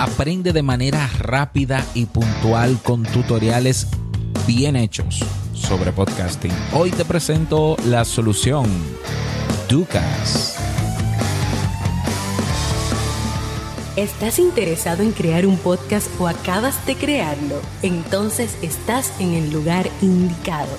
Aprende de manera rápida y puntual con tutoriales bien hechos sobre podcasting. Hoy te presento la solución. Ducas. ¿Estás interesado en crear un podcast o acabas de crearlo? Entonces estás en el lugar indicado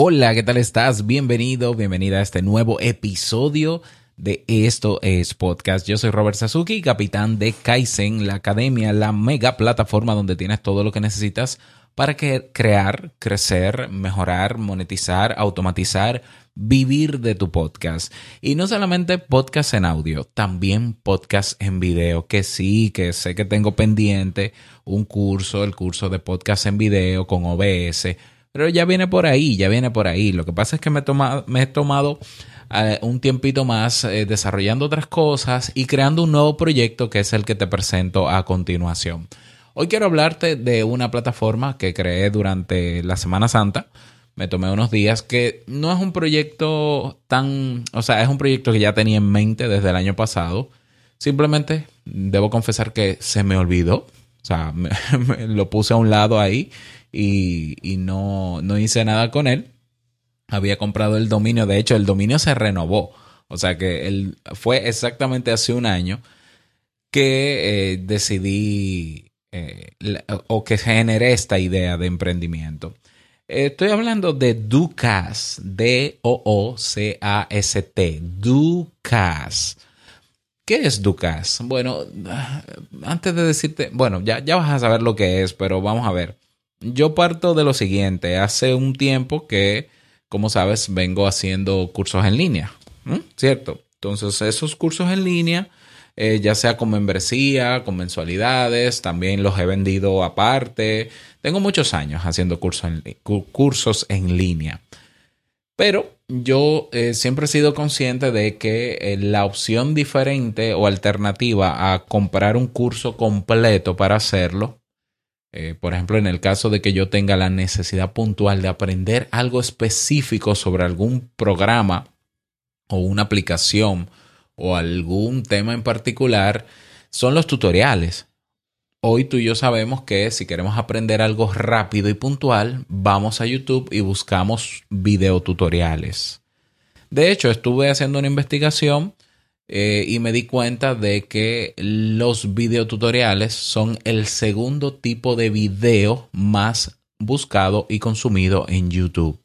Hola, ¿qué tal estás? Bienvenido, bienvenida a este nuevo episodio de Esto es Podcast. Yo soy Robert Sasuki, capitán de Kaizen, la academia, la mega plataforma donde tienes todo lo que necesitas para crear, crecer, mejorar, monetizar, automatizar, vivir de tu podcast. Y no solamente podcast en audio, también podcast en video, que sí, que sé que tengo pendiente un curso, el curso de podcast en video con OBS pero ya viene por ahí, ya viene por ahí. Lo que pasa es que me, he tomado eh, un tiempito más eh, desarrollando otras cosas y creando un nuevo proyecto que es el que te presento a continuación. Hoy quiero hablarte de una plataforma que creé durante la Semana Santa. Me tomé unos días que no es un proyecto tan, o sea, es un proyecto que ya tenía en mente desde el año pasado. Simplemente debo confesar que se me olvidó. O sea, lo puse a un lado ahí y, no, no hice nada con él. Había comprado el dominio, de hecho el dominio se renovó. O sea que él, fue exactamente hace un año que eh, decidí eh, o que generé esta idea de emprendimiento. Estoy hablando de Ducas, D-O-O-C-A-S-T, Ducas. ¿Qué es Ducas? Bueno, antes de decirte, bueno, ya, ya vas a saber lo que es, pero vamos a ver. Yo parto de lo siguiente. Hace un tiempo que, como sabes, vengo haciendo cursos en línea, ¿cierto? Entonces, esos cursos en línea, eh, ya sea con membresía, con mensualidades, también los he vendido aparte. Tengo muchos años haciendo cursos en, cursos en línea. Pero yo eh, siempre he sido consciente de que eh, la opción diferente o alternativa a comprar un curso completo para hacerlo eh, por ejemplo, en el caso de que yo tenga la necesidad puntual de aprender algo específico sobre algún programa o una aplicación o algún tema en particular, son los tutoriales. Hoy tú y yo sabemos que si queremos aprender algo rápido y puntual, vamos a YouTube y buscamos videotutoriales. De hecho, estuve haciendo una investigación eh, y me di cuenta de que los videotutoriales son el segundo tipo de video más buscado y consumido en YouTube.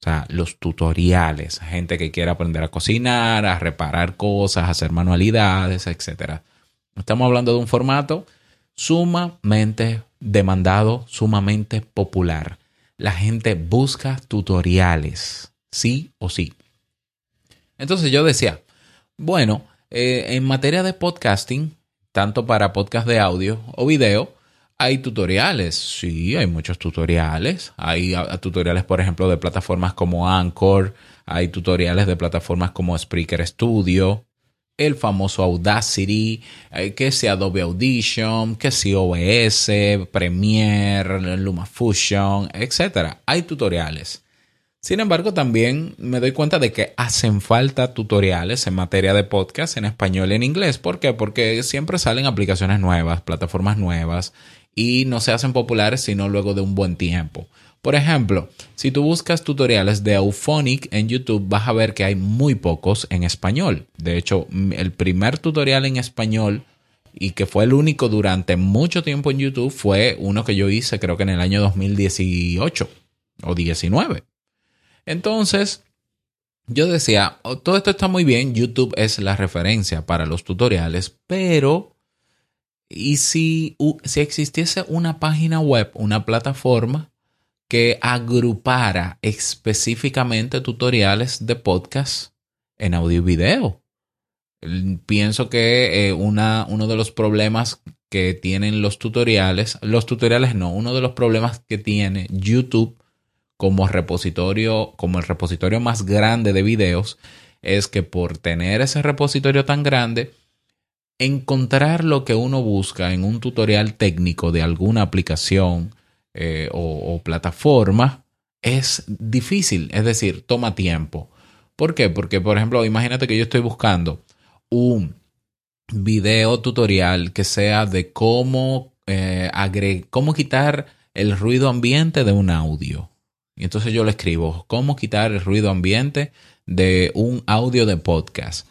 O sea, los tutoriales, gente que quiere aprender a cocinar, a reparar cosas, a hacer manualidades, etc. Estamos hablando de un formato sumamente demandado, sumamente popular. La gente busca tutoriales, sí o sí. Entonces yo decía, bueno, eh, en materia de podcasting, tanto para podcast de audio o video, hay tutoriales. Sí, hay muchos tutoriales. Hay tutoriales, por ejemplo, de plataformas como Anchor. Hay tutoriales de plataformas como Spreaker Studio, el famoso Audacity, eh, que sea Adobe Audition, que sea OBS, Premiere, LumaFusion, etc. Hay tutoriales. Sin embargo, también me doy cuenta de que hacen falta tutoriales en materia de podcast en español y en inglés. ¿Por qué? Porque siempre salen aplicaciones nuevas, plataformas nuevas y no se hacen populares sino luego de un buen tiempo. Por ejemplo, si tú buscas tutoriales de Auphonic en YouTube, vas a ver que hay muy pocos en español. De hecho, el primer tutorial en español y que fue el único durante mucho tiempo en YouTube fue uno que yo hice creo que en el año 2018 o 19. Entonces, yo decía, oh, todo esto está muy bien, YouTube es la referencia para los tutoriales, pero ¿y si, si existiese una página web, una plataforma que agrupara específicamente tutoriales de podcast en audio y video? Pienso que eh, una, uno de los problemas que tienen los tutoriales, los tutoriales no, uno de los problemas que tiene YouTube como repositorio, como el repositorio más grande de videos, es que por tener ese repositorio tan grande, encontrar lo que uno busca en un tutorial técnico de alguna aplicación eh, o, plataforma es difícil, es decir, toma tiempo. ¿Por qué? Porque, por ejemplo, imagínate que yo estoy buscando un video tutorial que sea de cómo, eh, cómo quitar el ruido ambiente de un audio. Y entonces yo le escribo, ¿cómo quitar el ruido ambiente de un audio de podcast?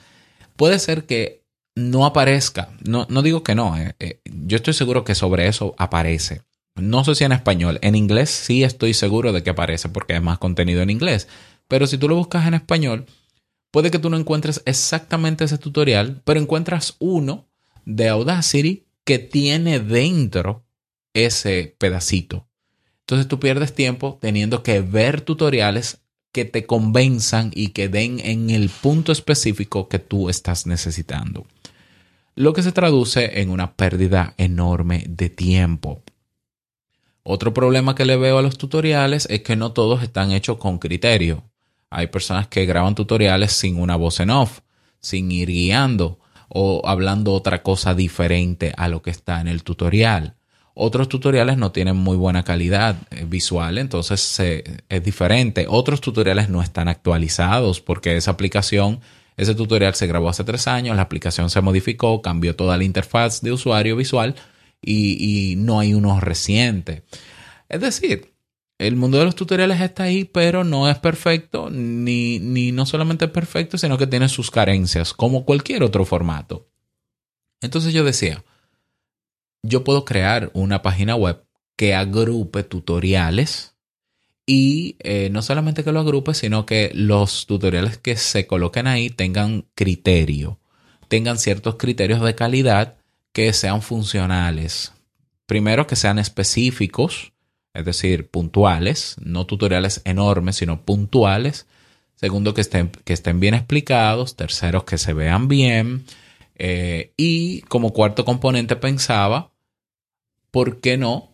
Puede ser que no aparezca, no, no digo que no, eh, yo estoy seguro que sobre eso aparece. No sé si en español, en inglés sí estoy seguro de que aparece porque hay más contenido en inglés, pero si tú lo buscas en español, puede que tú no encuentres exactamente ese tutorial, pero encuentras uno de Audacity que tiene dentro ese pedacito. Entonces tú pierdes tiempo teniendo que ver tutoriales que te convenzan y que den en el punto específico que tú estás necesitando. Lo que se traduce en una pérdida enorme de tiempo. Otro problema que le veo a los tutoriales es que no todos están hechos con criterio. Hay personas que graban tutoriales sin una voz en off, sin ir guiando o hablando otra cosa diferente a lo que está en el tutorial. Otros tutoriales no tienen muy buena calidad eh, visual, entonces es diferente. Otros tutoriales no están actualizados porque esa aplicación, ese tutorial se grabó hace tres años, la aplicación se modificó, cambió toda la interfaz de usuario visual y, no hay uno reciente. Es decir, el mundo de los tutoriales está ahí, pero no es perfecto, ni, ni no solamente es perfecto, sino que tiene sus carencias, como cualquier otro formato. Entonces yo decía, yo puedo crear una página web que agrupe tutoriales y eh, no solamente que lo agrupe, sino que los tutoriales que se coloquen ahí tengan criterio, tengan ciertos criterios de calidad que sean funcionales. Primero, que sean específicos, es decir, puntuales, no tutoriales enormes, sino puntuales. Segundo, que estén, que estén bien explicados. Tercero, que se vean bien. Eh, y como cuarto componente pensaba ¿por qué no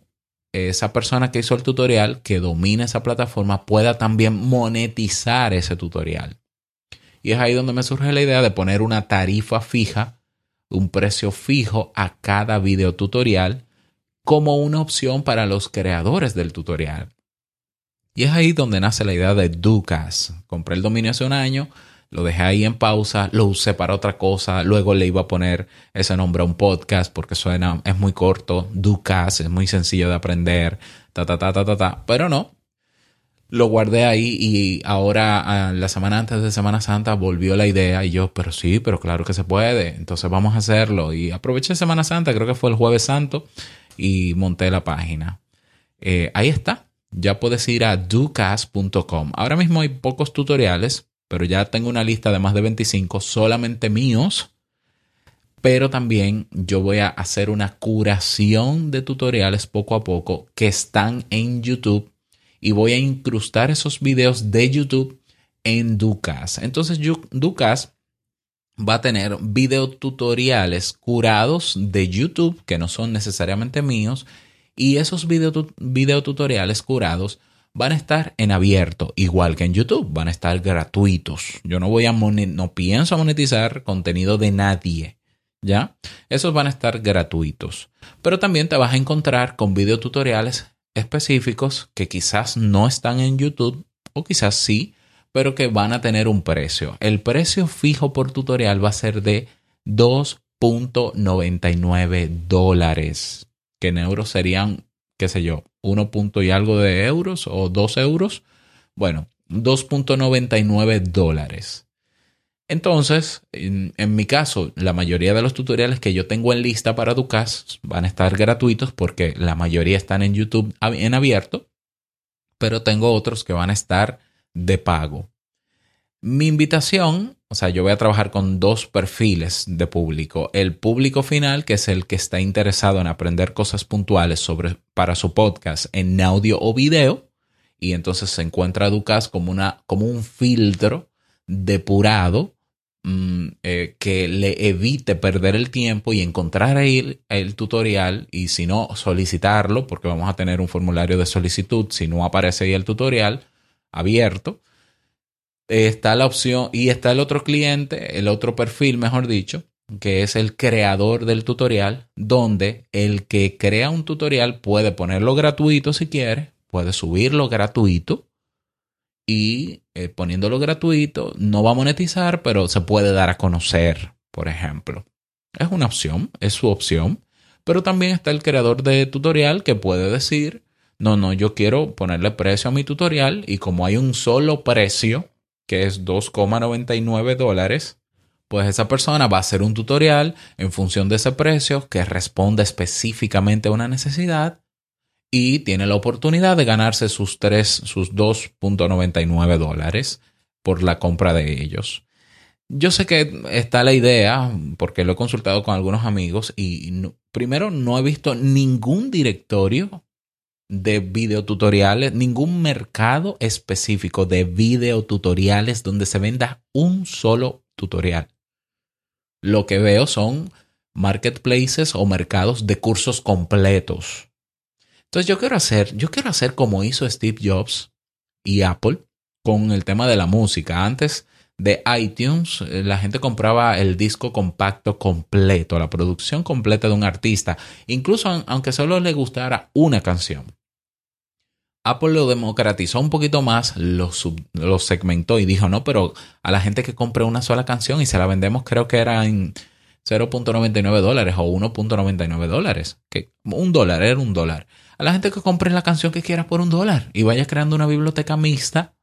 esa persona que hizo el tutorial, que domina esa plataforma, pueda también monetizar ese tutorial? Y es ahí donde me surge la idea de poner una tarifa fija, un precio fijo a cada video tutorial como una opción para los creadores del tutorial. Y es ahí donde nace la idea de Ducas. Compré el dominio hace un año, lo dejé ahí en pausa, lo usé para otra cosa, luego le iba a poner ese nombre a un podcast porque suena, es muy corto, Ducas, es muy sencillo de aprender, ta, ta, ta, ta, ta, ta, pero no. Lo guardé ahí y ahora, la semana antes de Semana Santa, volvió la idea y yo, pero sí, pero claro que se puede, entonces vamos a hacerlo. Y aproveché Semana Santa, creo que fue el jueves santo, y monté la página. Eh, ahí está, ya puedes ir a ducas.com. Ahora mismo hay pocos tutoriales, pero ya tengo una lista de más de 25 solamente míos. Pero también yo voy a hacer una curación de tutoriales poco a poco que están en YouTube y voy a incrustar esos videos de YouTube en Ducas. Entonces Ducas va a tener videotutoriales curados de YouTube que no son necesariamente míos y esos videotutoriales curados van a estar en abierto, igual que en YouTube, van a estar gratuitos. Yo no voy a no pienso monetizar contenido de nadie, ¿ya? Esos van a estar gratuitos. Pero también te vas a encontrar con videotutoriales específicos que quizás no están en YouTube o quizás sí, pero que van a tener un precio. El precio fijo por tutorial va a ser de 2.99 dólares, que en euros serían, qué sé yo, 1 punto y algo de euros o 2 euros. Bueno, 2.99 dólares. Entonces, en, mi caso, la mayoría de los tutoriales que yo tengo en lista para Ducas van a estar gratuitos porque la mayoría están en YouTube en abierto, pero tengo otros que van a estar de pago. Mi invitación, o sea, yo voy a trabajar con dos perfiles de público. El público final, que es el que está interesado en aprender cosas puntuales sobre, para su podcast en audio o video. Y entonces se encuentra Ducas como, una, como un filtro depurado mm, eh, que le evite perder el tiempo y encontrar ahí el, tutorial y si no, solicitarlo, porque vamos a tener un formulario de solicitud si no aparece ahí el tutorial abierto. Está la opción y está el otro cliente, el otro perfil, mejor dicho, que es el creador del tutorial, donde el que crea un tutorial puede ponerlo gratuito si quiere, puede subirlo gratuito y eh, poniéndolo gratuito no va a monetizar, pero se puede dar a conocer, por ejemplo. Es una opción, es su opción, pero también está el creador de tutorial que puede decir, no, no, yo quiero ponerle precio a mi tutorial y como hay un solo precio, que es 2,99 dólares, pues esa persona va a hacer un tutorial en función de ese precio que responde específicamente a una necesidad y tiene la oportunidad de ganarse sus 3, sus 2.99 dólares por la compra de ellos. Yo sé que está la idea, porque lo he consultado con algunos amigos y primero no he visto ningún directorio de videotutoriales, ningún mercado específico de videotutoriales donde se venda un solo tutorial. Lo que veo son marketplaces o mercados de cursos completos entonces yo quiero hacer, yo quiero hacer como hizo Steve Jobs y Apple con el tema de la música. Antes de iTunes, eh, la gente compraba el disco compacto completo, la producción completa de un artista, incluso aunque solo le gustara una canción. Apple lo democratizó un poquito más, lo, lo segmentó y dijo, no, pero a la gente que compre una sola canción y se la vendemos creo que era en 0.99 dólares o 1.99 dólares. Que un dólar era un dólar a la gente que compre la canción que quiera por un dólar y vaya creando una biblioteca mixta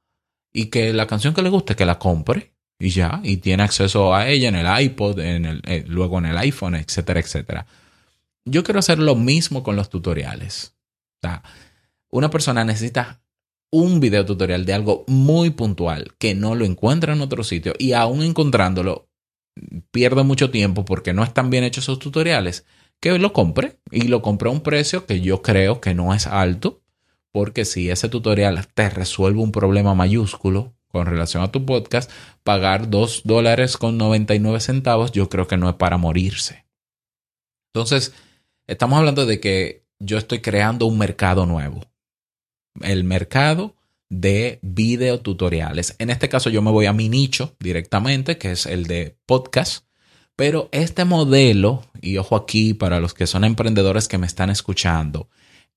y que la canción que le guste, que la compre y ya, y tiene acceso a ella en el iPod, en el, eh, luego en el iPhone, etcétera, etcétera. Yo quiero hacer lo mismo con los tutoriales. Una persona necesita un video tutorial de algo muy puntual que no lo encuentra en otro sitio y aún encontrándolo pierde mucho tiempo porque no están bien hechos esos tutoriales que lo compre y lo compre a un precio que yo creo que no es alto, porque si ese tutorial te resuelve un problema mayúsculo con relación a tu podcast, pagar 2 dólares con 99 centavos yo creo que no es para morirse. Entonces, estamos hablando de que yo estoy creando un mercado nuevo. El mercado de videotutoriales. En este caso yo me voy a mi nicho directamente, que es el de podcast. Pero este modelo, y ojo aquí para los que son emprendedores que me están escuchando,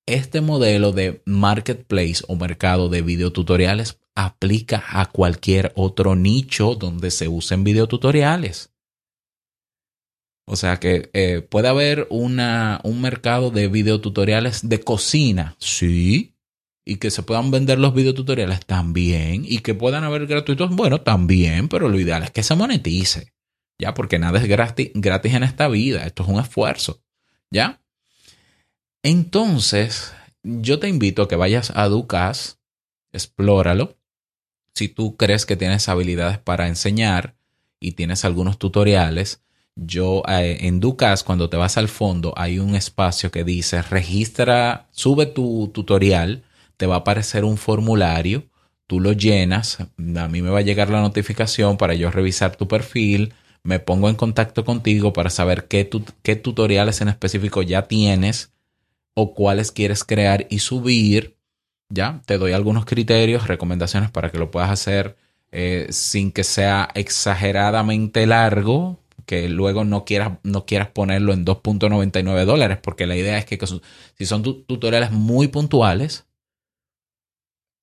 este modelo de marketplace o mercado de videotutoriales aplica a cualquier otro nicho donde se usen videotutoriales. O sea que eh, puede haber una, un mercado de videotutoriales de cocina, sí, y que se puedan vender los videotutoriales también, y que puedan haber gratuitos, bueno, también, pero lo ideal es que se monetice. ¿Ya? Porque nada es gratis, gratis en esta vida, esto es un esfuerzo, ¿ya? Entonces, yo te invito a que vayas a Ducas, explóralo. Si tú crees que tienes habilidades para enseñar y tienes algunos tutoriales, yo eh, en Ducas, cuando te vas al fondo, hay un espacio que dice registra, sube tu tutorial, te va a aparecer un formulario, tú lo llenas, a mí me va a llegar la notificación para yo revisar tu perfil, me pongo en contacto contigo para saber qué, qué tutoriales en específico ya tienes o cuáles quieres crear y subir. Ya, te doy algunos criterios, recomendaciones para que lo puedas hacer eh, sin que sea exageradamente largo, que luego no quieras, no quieras ponerlo en 2.99 dólares, porque la idea es que si son tutoriales muy puntuales,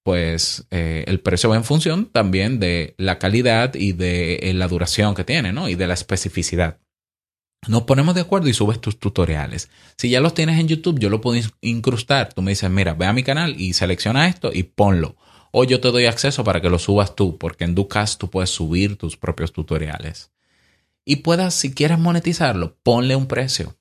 pues eh, el precio va en función también de la calidad y de eh, la duración que tiene, ¿no? Y de la especificidad. Nos ponemos de acuerdo y subes tus tutoriales. Si ya los tienes en YouTube, yo lo puedo incrustar. Tú me dices, mira, ve a mi canal y selecciona esto y ponlo. O yo te doy acceso para que lo subas tú, porque en Ducast tú puedes subir tus propios tutoriales. Y puedas, si quieres monetizarlo, ponle un precio.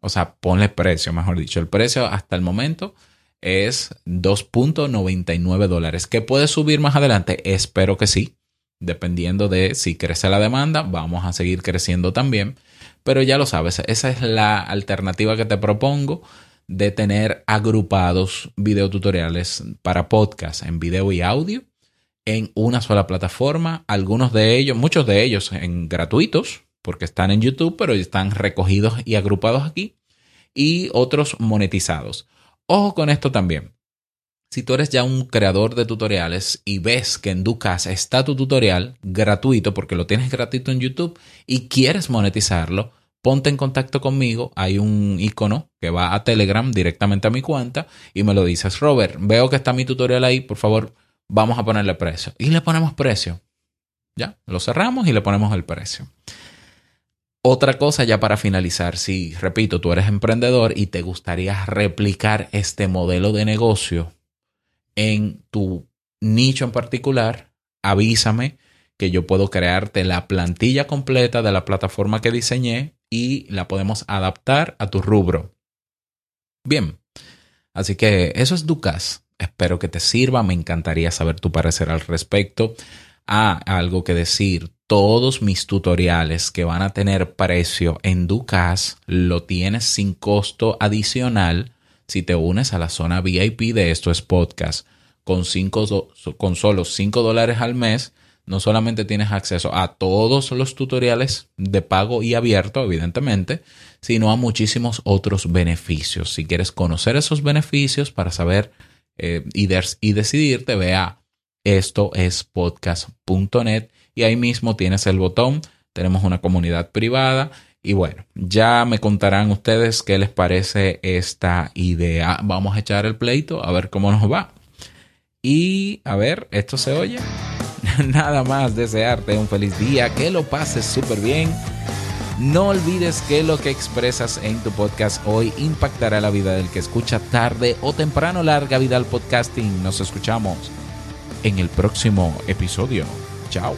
O sea, ponle precio, mejor dicho. El precio hasta el momento es 2.99 dólares. ¿Que puede subir más adelante? Espero que sí. Dependiendo de si crece la demanda, vamos a seguir creciendo también. Pero ya lo sabes, esa es la alternativa que te propongo de tener agrupados videotutoriales para podcast en video y audio en una sola plataforma, algunos de ellos, muchos de ellos en gratuitos, porque están en YouTube, pero están recogidos y agrupados aquí, y otros monetizados. Ojo con esto también. Si tú eres ya un creador de tutoriales y ves que en Ducas está tu tutorial gratuito, porque lo tienes gratuito en YouTube y quieres monetizarlo, ponte en contacto conmigo. Hay un icono que va a Telegram directamente a mi cuenta y me lo dices, Robert, veo que está mi tutorial ahí, por favor, vamos a ponerle precio. Y le ponemos precio. Ya, lo cerramos y le ponemos el precio. Otra cosa ya para finalizar, si repito, tú eres emprendedor y te gustaría replicar este modelo de negocio en tu nicho en particular, avísame que yo puedo crearte la plantilla completa de la plataforma que diseñé y la podemos adaptar a tu rubro. Bien, así que eso es Ducas. Espero que te sirva. Me encantaría saber tu parecer al respecto. Ah, algo que decir. Todos mis tutoriales que van a tener precio en Ducas lo tienes sin costo adicional si te unes a la zona VIP de Esto es Podcast con, cinco, con solo 5 dólares al mes, no solamente tienes acceso a todos los tutoriales de pago y abierto, evidentemente, sino a muchísimos otros beneficios. Si quieres conocer esos beneficios para saber eh, y, y decidirte, vea esto es podcast.net y ahí mismo tienes el botón, tenemos una comunidad privada y bueno, ya me contarán ustedes qué les parece esta idea. Vamos a echar el pleito a ver cómo nos va. Y a ver, ¿esto se oye? Nada más desearte un feliz día, que lo pases súper bien. No olvides que lo que expresas en tu podcast hoy impactará la vida del que escucha tarde o temprano. Larga vida al podcasting. Nos escuchamos en el próximo episodio. Chao.